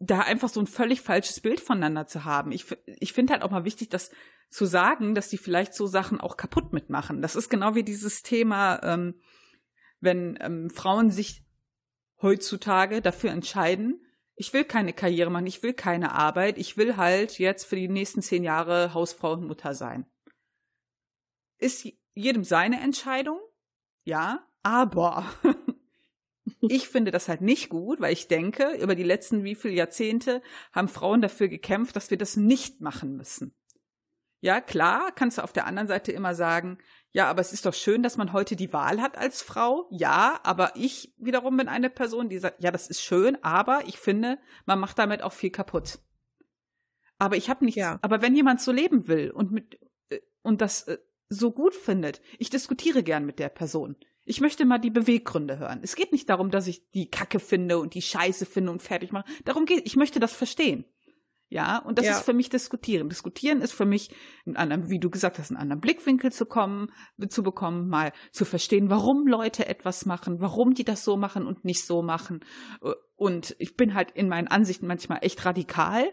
da einfach so ein völlig falsches Bild voneinander zu haben. Ich, ich finde halt auch mal wichtig, das zu sagen, dass die vielleicht so Sachen auch kaputt mitmachen. Das ist genau wie dieses Thema, ähm, wenn ähm, Frauen sich heutzutage dafür entscheiden, ich will keine Karriere machen, ich will keine Arbeit, ich will halt jetzt für die nächsten zehn Jahre Hausfrau und Mutter sein. Ist jedem seine Entscheidung, ja, aber ich finde das halt nicht gut, weil ich denke, über die letzten wie viele Jahrzehnte haben Frauen dafür gekämpft, dass wir das nicht machen müssen. Ja, klar, kannst du auf der anderen Seite immer sagen, ja, aber es ist doch schön, dass man heute die Wahl hat als Frau. Ja, aber ich wiederum bin eine Person, die sagt, ja, das ist schön, aber ich finde, man macht damit auch viel kaputt. Aber ich habe nichts, Ja. aber wenn jemand so leben will und mit äh, und das äh, so gut findet, ich diskutiere gern mit der Person. Ich möchte mal die Beweggründe hören. Es geht nicht darum, dass ich die Kacke finde und die Scheiße finde und fertig mache. Darum geht, ich möchte das verstehen. Ja, und das Ja. ist für mich diskutieren. Diskutieren ist für mich, einen anderen, wie du gesagt hast, einen anderen Blickwinkel zu kommen, zu bekommen, mal zu verstehen, warum Leute etwas machen, warum die das so machen und nicht so machen. Und ich bin halt in meinen Ansichten manchmal echt radikal.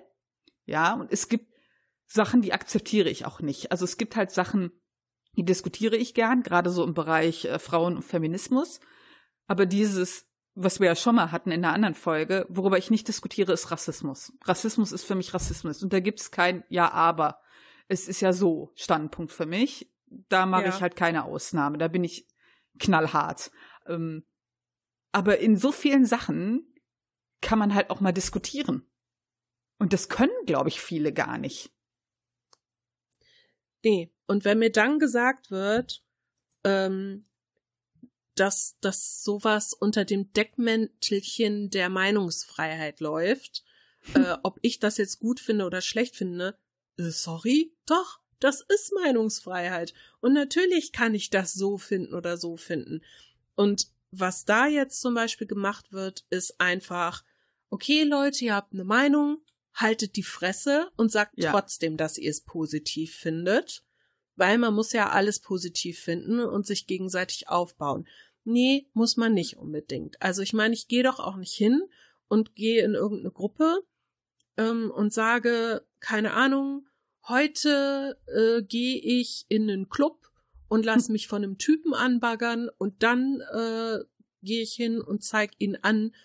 Ja, und es gibt Sachen, die akzeptiere ich auch nicht. Also es gibt halt Sachen, die diskutiere ich gern, gerade so im Bereich äh, Frauen und Feminismus. Aber dieses, was wir ja schon mal hatten in einer anderen Folge, worüber ich nicht diskutiere, ist Rassismus. Rassismus ist für mich Rassismus. Und da gibt es kein Ja, aber. Es ist ja so Standpunkt für mich. Da mache Ja. ich halt keine Ausnahme. Da bin ich knallhart. Ähm, aber in so vielen Sachen kann man halt auch mal diskutieren. Und das können, glaube ich, viele gar nicht. Nee. Und wenn mir dann gesagt wird, ähm, dass, dass sowas unter dem Deckmäntelchen der Meinungsfreiheit läuft, äh, ob ich das jetzt gut finde oder schlecht finde, äh, sorry, doch, das ist Meinungsfreiheit. Und natürlich kann ich das so finden oder so finden. Und was da jetzt zum Beispiel gemacht wird, ist einfach, okay, Leute, ihr habt eine Meinung, haltet die Fresse und sagt Ja. trotzdem, dass ihr es positiv findet. Weil man muss ja alles positiv finden und sich gegenseitig aufbauen. Nee, muss man nicht unbedingt. Also ich meine, ich gehe doch auch nicht hin und gehe in irgendeine Gruppe ähm, und sage, keine Ahnung, heute äh, gehe ich in einen Club und lass mich von einem Typen anbaggern und dann äh, gehe ich hin und zeig ihn an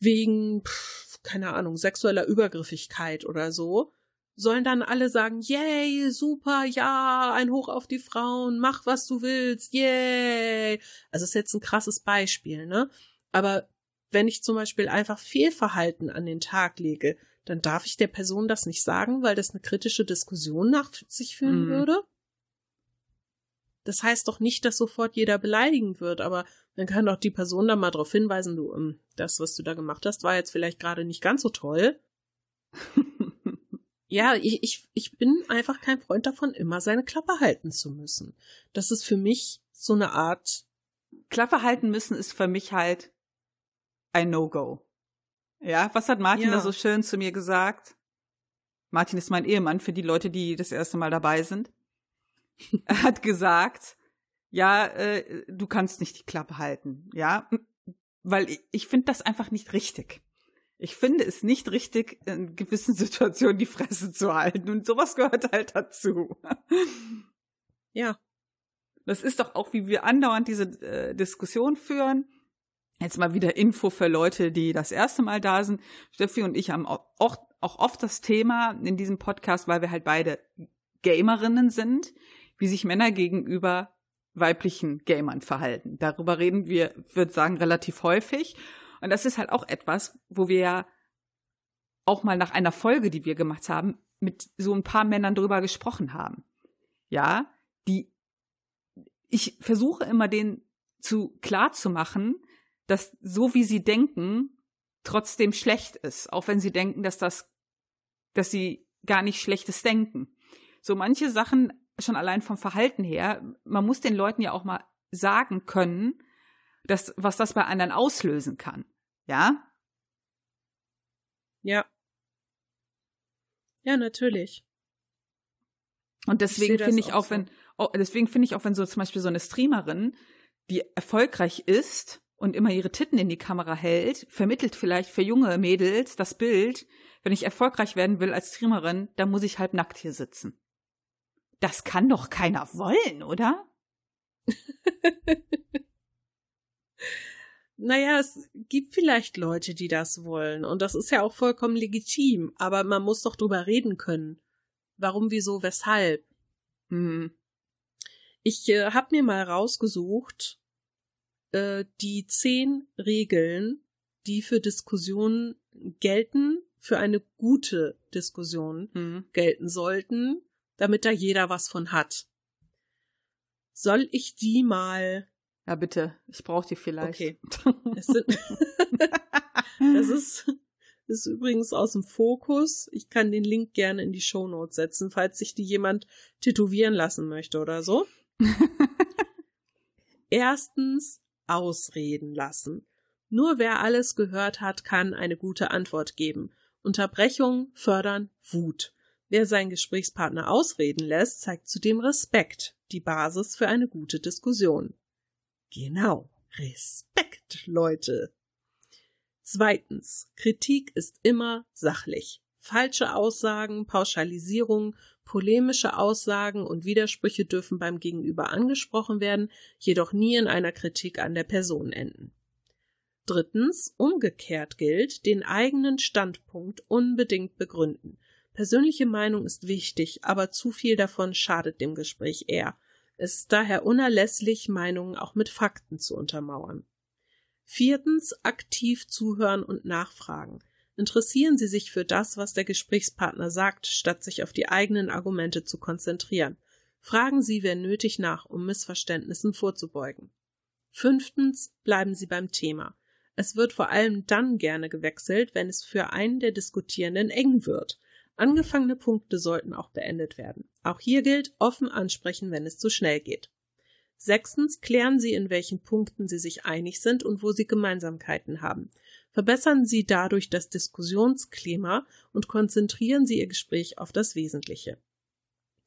wegen, pff, keine Ahnung, sexueller Übergriffigkeit oder so. Sollen dann alle sagen, yay, super, ja, ein Hoch auf die Frauen, mach was du willst, yay. Also ist jetzt ein krasses Beispiel, ne? Aber wenn ich zum Beispiel einfach Fehlverhalten an den Tag lege, dann darf ich der Person das nicht sagen, weil das eine kritische Diskussion nach sich führen Mhm. würde. Das heißt doch nicht, dass sofort jeder beleidigend wird, aber dann kann doch die Person da mal darauf hinweisen, du, ähm, das, was du da gemacht hast, war jetzt vielleicht gerade nicht ganz so toll. ja, ich, ich, ich bin einfach kein Freund davon, immer seine Klappe halten zu müssen. Das ist für mich so eine Art. Klappe halten müssen ist für mich halt ein No-Go. Ja, was hat Martin ja. da so schön zu mir gesagt? Martin ist mein Ehemann für die Leute, die das erste Mal dabei sind. er hat gesagt, ja, äh, du kannst nicht die Klappe halten, ja, weil ich, ich finde das einfach nicht richtig. Ich finde es nicht richtig, in gewissen Situationen die Fresse zu halten und sowas gehört halt dazu. Ja. Das ist doch auch, wie wir andauernd diese äh, Diskussion führen. Jetzt mal wieder Info für Leute, die das erste Mal da sind. Steffi und ich haben auch, auch oft das Thema in diesem Podcast, weil wir halt beide Gamerinnen sind, wie sich Männer gegenüber weiblichen Gamern verhalten. Darüber reden wir, würde sagen, relativ häufig. Und das ist halt auch etwas, wo wir ja auch mal nach einer Folge, die wir gemacht haben, mit so ein paar Männern drüber gesprochen haben. Ja, die, ich versuche immer denen zu klar zu machen, dass so wie sie denken, trotzdem schlecht ist, auch wenn sie denken, dass das, dass sie gar nicht Schlechtes denken. So manche Sachen schon allein vom Verhalten her, man muss den Leuten ja auch mal sagen können, dass, was das bei anderen auslösen kann. Ja? Ja. Ja, natürlich. Und deswegen finde ich auch, so. wenn, oh, deswegen finde ich auch, wenn so zum Beispiel so eine Streamerin, die erfolgreich ist und immer ihre Titten in die Kamera hält, vermittelt vielleicht für junge Mädels das Bild, wenn ich erfolgreich werden will als Streamerin, dann muss ich halb nackt hier sitzen. Das kann doch keiner wollen, oder? naja, es gibt vielleicht Leute, die das wollen. Und das ist ja auch vollkommen legitim. Aber man muss doch drüber reden können. Warum, wieso, weshalb? Hm. Ich äh, habe mir mal rausgesucht, äh, die zehn Regeln, die für Diskussionen gelten, für eine gute Diskussion hm. gelten sollten damit da jeder was von hat. Soll ich die mal. Ja, bitte. Ich brauche die vielleicht. Okay. Das, sind, das ist, ist übrigens aus dem Fokus. Ich kann den Link gerne in die Show Notes setzen, falls sich die jemand tätowieren lassen möchte oder so. Erstens ausreden lassen. Nur wer alles gehört hat, kann eine gute Antwort geben. Unterbrechung fördern Wut. Wer seinen Gesprächspartner ausreden lässt, zeigt zudem Respekt, die Basis für eine gute Diskussion. Genau, Respekt, Leute. Zweitens, Kritik ist immer sachlich. Falsche Aussagen, Pauschalisierungen, polemische Aussagen und Widersprüche dürfen beim Gegenüber angesprochen werden, jedoch nie in einer Kritik an der Person enden. Drittens, umgekehrt gilt, den eigenen Standpunkt unbedingt begründen. Persönliche Meinung ist wichtig, aber zu viel davon schadet dem Gespräch eher. Es ist daher unerlässlich, Meinungen auch mit Fakten zu untermauern. Viertens, aktiv zuhören und nachfragen. Interessieren Sie sich für das, was der Gesprächspartner sagt, statt sich auf die eigenen Argumente zu konzentrieren. Fragen Sie, wenn nötig, nach, um Missverständnissen vorzubeugen. Fünftens, bleiben Sie beim Thema. Es wird vor allem dann gerne gewechselt, wenn es für einen der Diskutierenden eng wird. Angefangene Punkte sollten auch beendet werden. Auch hier gilt offen ansprechen, wenn es zu schnell geht. Sechstens klären Sie, in welchen Punkten Sie sich einig sind und wo Sie Gemeinsamkeiten haben. Verbessern Sie dadurch das Diskussionsklima und konzentrieren Sie Ihr Gespräch auf das Wesentliche.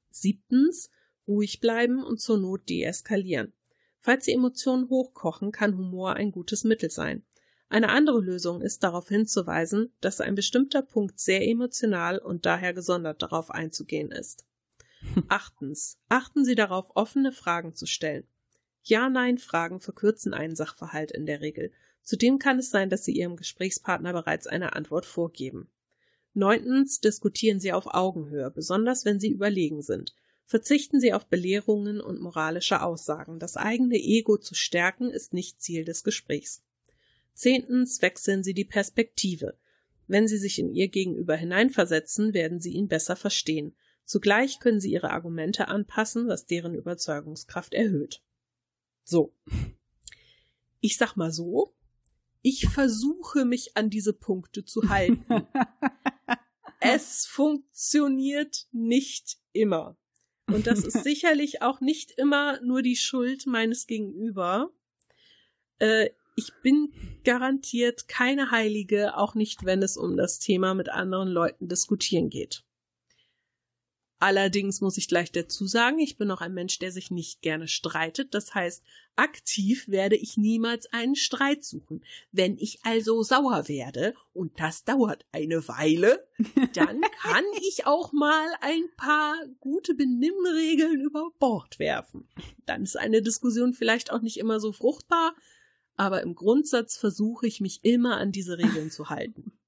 Siebtens ruhig bleiben und zur Not deeskalieren. Falls die Emotionen hochkochen, kann Humor ein gutes Mittel sein. Eine andere Lösung ist darauf hinzuweisen, dass ein bestimmter Punkt sehr emotional und daher gesondert darauf einzugehen ist. Achtens. Achten Sie darauf, offene Fragen zu stellen. Ja-Nein-Fragen verkürzen einen Sachverhalt in der Regel. Zudem kann es sein, dass Sie Ihrem Gesprächspartner bereits eine Antwort vorgeben. Neuntens. Diskutieren Sie auf Augenhöhe, besonders wenn Sie überlegen sind. Verzichten Sie auf Belehrungen und moralische Aussagen. Das eigene Ego zu stärken ist nicht Ziel des Gesprächs. Zehntens wechseln Sie die Perspektive. Wenn Sie sich in Ihr Gegenüber hineinversetzen, werden Sie ihn besser verstehen. Zugleich können sie ihre Argumente anpassen, was deren Überzeugungskraft erhöht. So. Ich sag mal so, ich versuche mich an diese Punkte zu halten. es funktioniert nicht immer. Und das ist sicherlich auch nicht immer nur die Schuld meines Gegenüber. Äh, ich bin garantiert keine Heilige, auch nicht, wenn es um das Thema mit anderen Leuten diskutieren geht. Allerdings muss ich gleich dazu sagen, ich bin auch ein Mensch, der sich nicht gerne streitet. Das heißt, aktiv werde ich niemals einen Streit suchen. Wenn ich also sauer werde, und das dauert eine Weile, dann kann ich auch mal ein paar gute Benimmregeln über Bord werfen. Dann ist eine Diskussion vielleicht auch nicht immer so fruchtbar, aber im Grundsatz versuche ich mich immer an diese Regeln zu halten.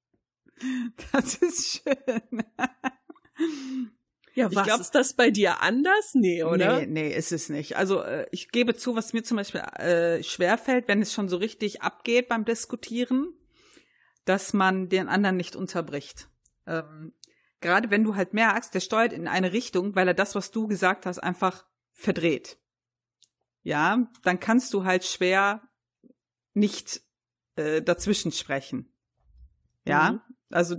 Das ist schön. Ja, was glaub, ist das bei dir anders? Nee, oder? Nee, nee, ist es nicht. Also äh, ich gebe zu, was mir zum Beispiel äh, schwerfällt, wenn es schon so richtig abgeht beim Diskutieren, dass man den anderen nicht unterbricht. Ähm, Gerade wenn du halt merkst, der steuert in eine Richtung, weil er das, was du gesagt hast, einfach verdreht. Ja, dann kannst du halt schwer nicht äh, dazwischen sprechen. Ja, mhm. also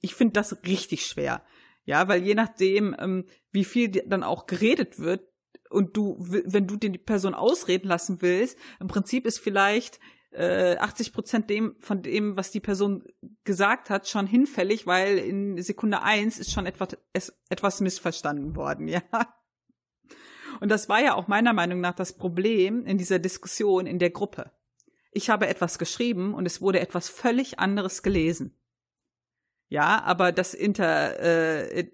ich finde das richtig schwer. Ja, weil je nachdem, ähm, wie viel dann auch geredet wird und du, wenn du die Person ausreden lassen willst, im Prinzip ist vielleicht äh, 80 Prozent dem, von dem, was die Person gesagt hat, schon hinfällig, weil in Sekunde eins ist schon etwas, es, etwas missverstanden worden, ja. Und das war ja auch meiner Meinung nach das Problem in dieser Diskussion in der Gruppe. Ich habe etwas geschrieben und es wurde etwas völlig anderes gelesen. Ja, aber das Inter, äh,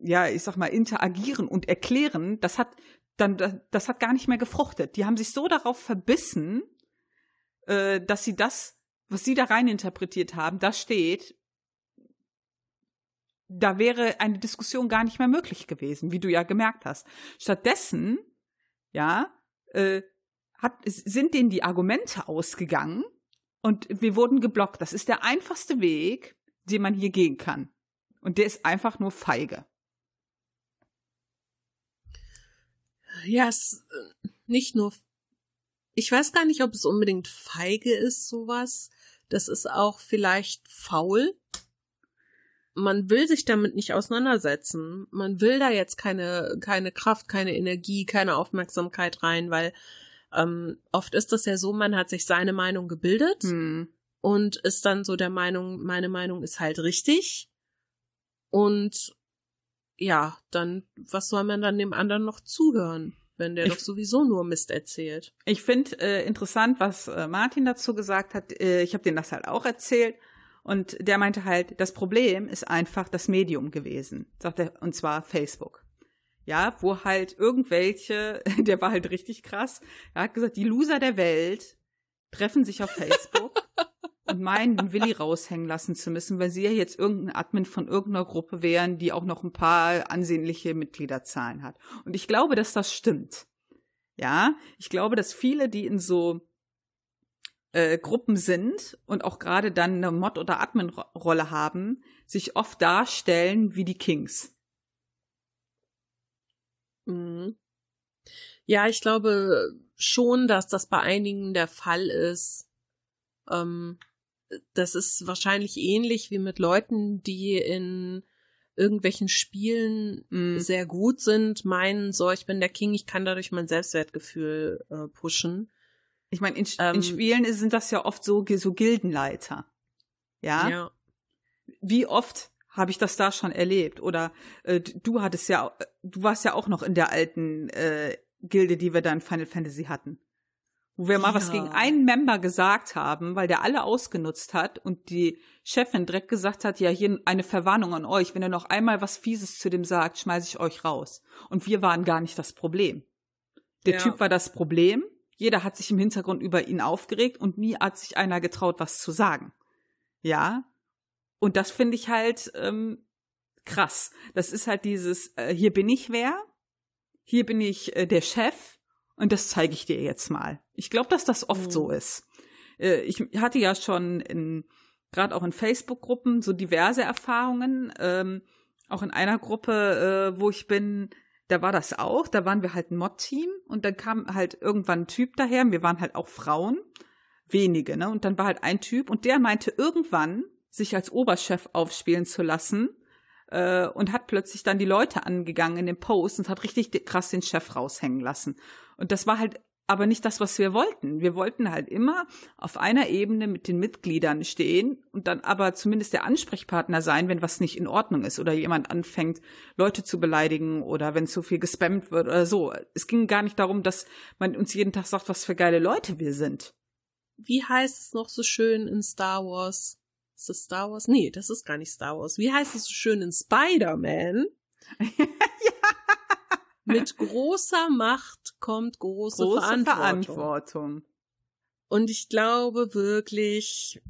ja, ich sag mal, interagieren und erklären, das hat dann, das, hat gar nicht mehr gefruchtet. Die haben sich so darauf verbissen, äh, dass sie das, was sie da rein interpretiert haben, da steht, da wäre eine Diskussion gar nicht mehr möglich gewesen, wie du ja gemerkt hast. Stattdessen, ja, äh, hat, sind denen die Argumente ausgegangen und wir wurden geblockt. Das ist der einfachste Weg, den man hier gehen kann. Und der ist einfach nur feige. Ja, es äh, nicht nur. Ich weiß gar nicht, ob es unbedingt feige ist, sowas. Das ist auch vielleicht faul. Man will sich damit nicht auseinandersetzen. Man will da jetzt keine, keine Kraft, keine Energie, keine Aufmerksamkeit rein, weil ähm, oft ist das ja so, man hat sich seine Meinung gebildet hm und ist dann so der Meinung, meine Meinung ist halt richtig. Und ja, dann, was soll man dann dem anderen noch zuhören, wenn der ich, doch sowieso nur Mist erzählt? Ich finde äh, interessant, was äh, Martin dazu gesagt hat. Äh, ich habe denen das halt auch erzählt. Und der meinte halt, das Problem ist einfach das Medium gewesen, sagt er, und zwar Facebook. Ja, wo halt irgendwelche, der war halt richtig krass, er hat gesagt, die Loser der Welt treffen sich auf Facebook und meinen, den Willi raushängen lassen zu müssen, weil sie ja jetzt irgendein Admin von irgendeiner Gruppe wären, die auch noch ein paar ansehnliche Mitgliederzahlen hat. Und ich glaube, dass das stimmt. Ja, ich glaube, dass viele, die in so äh, Gruppen sind und auch gerade dann eine Mod- oder Admin-Rolle haben, sich oft darstellen wie die Kings. Mhm. Ja, ich glaube schon, dass das bei einigen der Fall ist. Ähm, das ist wahrscheinlich ähnlich wie mit Leuten, die in irgendwelchen Spielen mm. sehr gut sind, meinen, so, ich bin der King, ich kann dadurch mein Selbstwertgefühl äh, pushen. Ich meine, in, ähm, in, Spielen sind das ja oft so, so Gildenleiter. Ja? ja. Wie oft habe ich das da schon erlebt? Oder äh, du hattest ja, du warst ja auch noch in der alten äh, Gilde, die wir da in Final Fantasy hatten wo wir mal ja. was gegen einen Member gesagt haben, weil der alle ausgenutzt hat und die Chefin direkt gesagt hat, ja, hier eine Verwarnung an euch, wenn ihr noch einmal was Fieses zu dem sagt, schmeiße ich euch raus. Und wir waren gar nicht das Problem. Der ja. Typ war das Problem, jeder hat sich im Hintergrund über ihn aufgeregt und nie hat sich einer getraut, was zu sagen. Ja, und das finde ich halt ähm, krass. Das ist halt dieses, äh, hier bin ich wer, hier bin ich äh, der Chef und das zeige ich dir jetzt mal. Ich glaube, dass das oft mhm. so ist. Äh, ich hatte ja schon in, gerade auch in Facebook-Gruppen so diverse Erfahrungen, ähm, Auch in einer Gruppe, äh, wo ich bin, da war das auch. Da waren wir halt ein Mod-Team und dann kam halt irgendwann ein Typ daher. Wir waren halt auch Frauen, wenige, ne? Und dann war halt ein Typ und der meinte irgendwann, sich als Oberchef aufspielen zu lassen äh, und hat plötzlich dann die Leute angegangen in dem Post und hat richtig krass den Chef raushängen lassen. Und das war halt aber nicht das, was wir wollten. Wir wollten halt immer auf einer Ebene mit den Mitgliedern stehen und dann aber zumindest der Ansprechpartner sein, wenn was nicht in Ordnung ist oder jemand anfängt, Leute zu beleidigen oder wenn zu viel gespammt wird oder so. Es ging gar nicht darum, dass man uns jeden Tag sagt, was für geile Leute wir sind. Wie heißt es noch so schön in Star Wars? Ist das Star Wars? Nee, das ist gar nicht Star Wars. Wie heißt es so schön in Spider-Man? ja. Mit großer Macht kommt große, große Verantwortung. Verantwortung. Und ich glaube wirklich,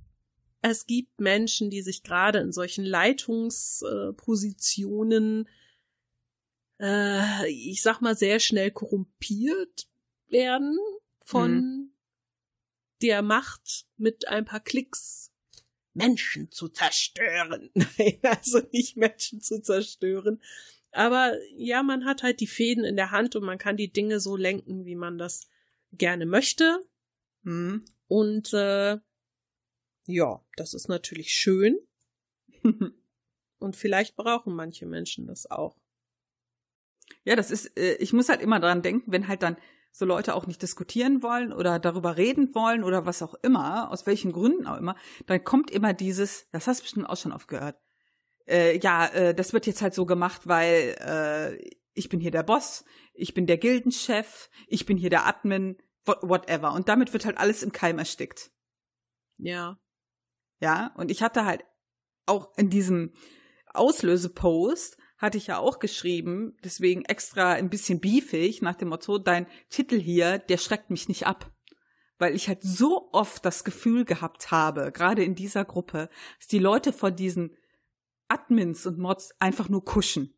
es gibt Menschen, die sich gerade in solchen Leitungspositionen, äh, ich sag mal, sehr schnell korrumpiert werden von hm. der Macht mit ein paar Klicks Menschen zu zerstören. Nein, also nicht Menschen zu zerstören. Aber ja, man hat halt die Fäden in der Hand und man kann die Dinge so lenken, wie man das gerne möchte. Mhm. Und äh, ja, das ist natürlich schön. und vielleicht brauchen manche Menschen das auch. Ja, das ist, äh, ich muss halt immer dran denken, wenn halt dann so Leute auch nicht diskutieren wollen oder darüber reden wollen oder was auch immer, aus welchen Gründen auch immer, dann kommt immer dieses, das hast du bestimmt auch schon oft gehört, äh, ja, äh, das wird jetzt halt so gemacht, weil äh, ich bin hier der Boss, ich bin der Gildenchef, ich bin hier der Admin, whatever. Und damit wird halt alles im Keim erstickt. Ja. Ja, und ich hatte halt auch in diesem Auslösepost hatte ich ja auch geschrieben, deswegen extra ein bisschen beefig nach dem Motto, dein Titel hier, der schreckt mich nicht ab. Weil ich halt so oft das Gefühl gehabt habe, gerade in dieser Gruppe, dass die Leute vor diesen Admins und Mods einfach nur kuschen.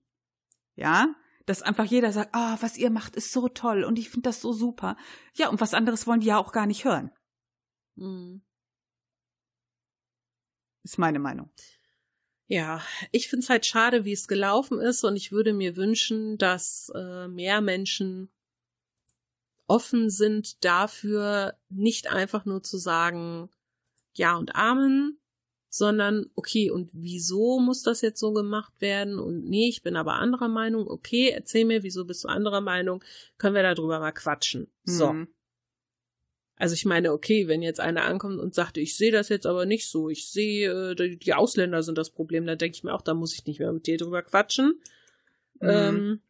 Ja? Dass einfach jeder sagt, ah, oh, was ihr macht, ist so toll und ich finde das so super. Ja, und was anderes wollen die ja auch gar nicht hören. Mhm. Ist meine Meinung. Ja, ich find's halt schade, wie es gelaufen ist, und ich würde mir wünschen, dass äh, mehr Menschen offen sind dafür, nicht einfach nur zu sagen Ja und Amen, sondern okay, und wieso muss das jetzt so gemacht werden? Und nee, ich bin aber anderer Meinung. Okay, erzähl mir, wieso bist du anderer Meinung? Können wir darüber mal quatschen. So. Mhm. Also ich meine, okay, wenn jetzt einer ankommt und sagt, ich sehe das jetzt aber nicht so, ich sehe, äh, die Ausländer sind das Problem, dann denke ich mir auch, da muss ich nicht mehr mit dir drüber quatschen. Mhm. Ähm,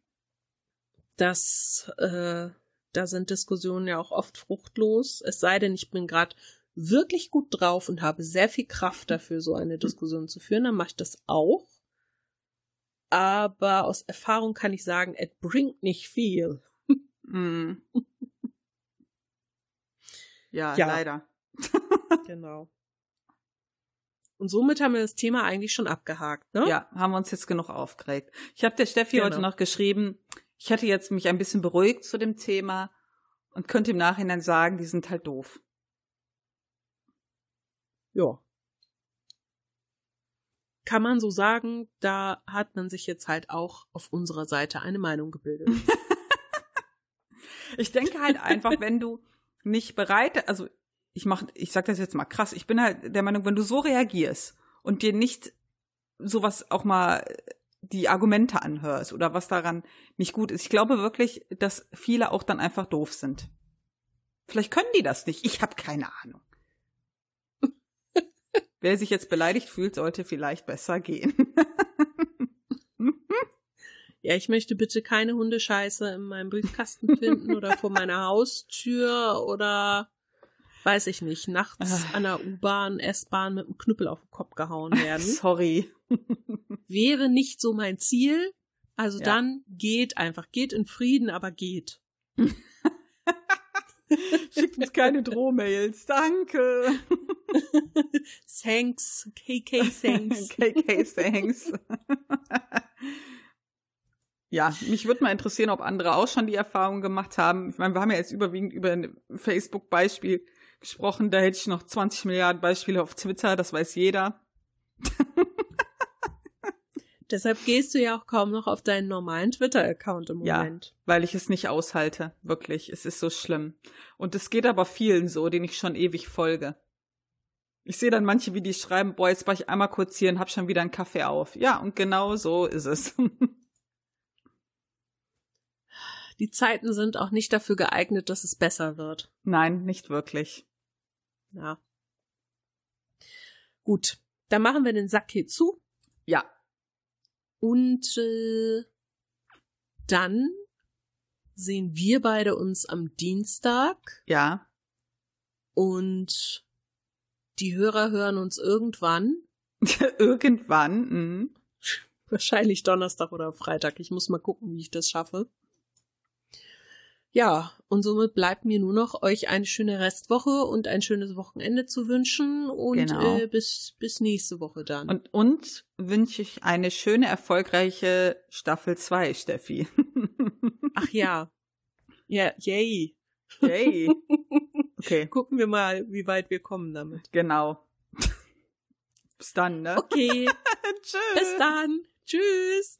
das, äh, da sind Diskussionen ja auch oft fruchtlos. Es sei denn, ich bin gerade wirklich gut drauf und habe sehr viel Kraft dafür, so eine Diskussion zu führen, dann mache ich das auch. Aber aus Erfahrung kann ich sagen, es bringt nicht viel. Mm. Ja, ja, leider. genau. Und somit haben wir das Thema eigentlich schon abgehakt, ne? Ja, haben wir uns jetzt genug aufgeregt. Ich habe der Steffi genau. heute noch geschrieben, ich hätte jetzt mich ein bisschen beruhigt zu dem Thema und könnte im Nachhinein sagen, die sind halt doof. Ja. Kann man so sagen, da hat man sich jetzt halt auch auf unserer Seite eine Meinung gebildet. ich denke halt einfach, wenn du nicht bereit, also ich mach, ich sag das jetzt mal krass, ich bin halt der Meinung, wenn du so reagierst und dir nicht sowas auch mal die Argumente anhörst oder was daran nicht gut ist. Ich glaube wirklich, dass viele auch dann einfach doof sind. Vielleicht können die das nicht. Ich habe keine Ahnung. Wer sich jetzt beleidigt fühlt, sollte vielleicht besser gehen. ja, ich möchte bitte keine Hundescheiße in meinem Briefkasten finden oder vor meiner Haustür oder weiß ich nicht, nachts ah. an der U-Bahn, S-Bahn mit einem Knüppel auf den Kopf gehauen werden. Sorry. Wäre nicht so mein Ziel. Also ja. dann geht einfach, geht in Frieden, aber geht. Schickt uns keine Drohmails, danke. thanks, KK thanks. KK thanks. Ja, mich würde mal interessieren, ob andere auch schon die Erfahrung gemacht haben. Ich meine, wir haben ja jetzt überwiegend über ein Facebook-Beispiel gesprochen. Da hätte ich noch 20 Milliarden Beispiele auf Twitter, das weiß jeder. Deshalb gehst du ja auch kaum noch auf deinen normalen Twitter-Account im Ja. Moment. weil ich es nicht aushalte. Wirklich, es ist so schlimm. Und es geht aber vielen so, denen ich schon ewig folge. Ich sehe dann manche, wie die schreiben, boah, jetzt war ich einmal kurz hier und hab schon wieder einen Kaffee auf. Ja, und genau so ist es. Die Zeiten sind auch nicht dafür geeignet, dass es besser wird. Nein, nicht wirklich. Ja. Gut, dann machen wir den Sack hier zu Ja, und äh, dann sehen wir beide uns am Dienstag ja. und die Hörer hören uns irgendwann, Irgendwann. mhm. wahrscheinlich Donnerstag oder Freitag. Ich muss mal gucken, wie ich das schaffe. Ja, und somit bleibt mir nur noch, euch eine schöne Restwoche und ein schönes Wochenende zu wünschen und Genau. äh, bis, bis nächste Woche dann. Und, und wünsche ich eine schöne, erfolgreiche Staffel 2, Steffi. Ach ja. Ja, yay. Yay. Okay, Gucken wir mal, wie weit wir kommen damit. genau. Bis dann, ne? Okay, Tschüss. bis dann. Tschüss.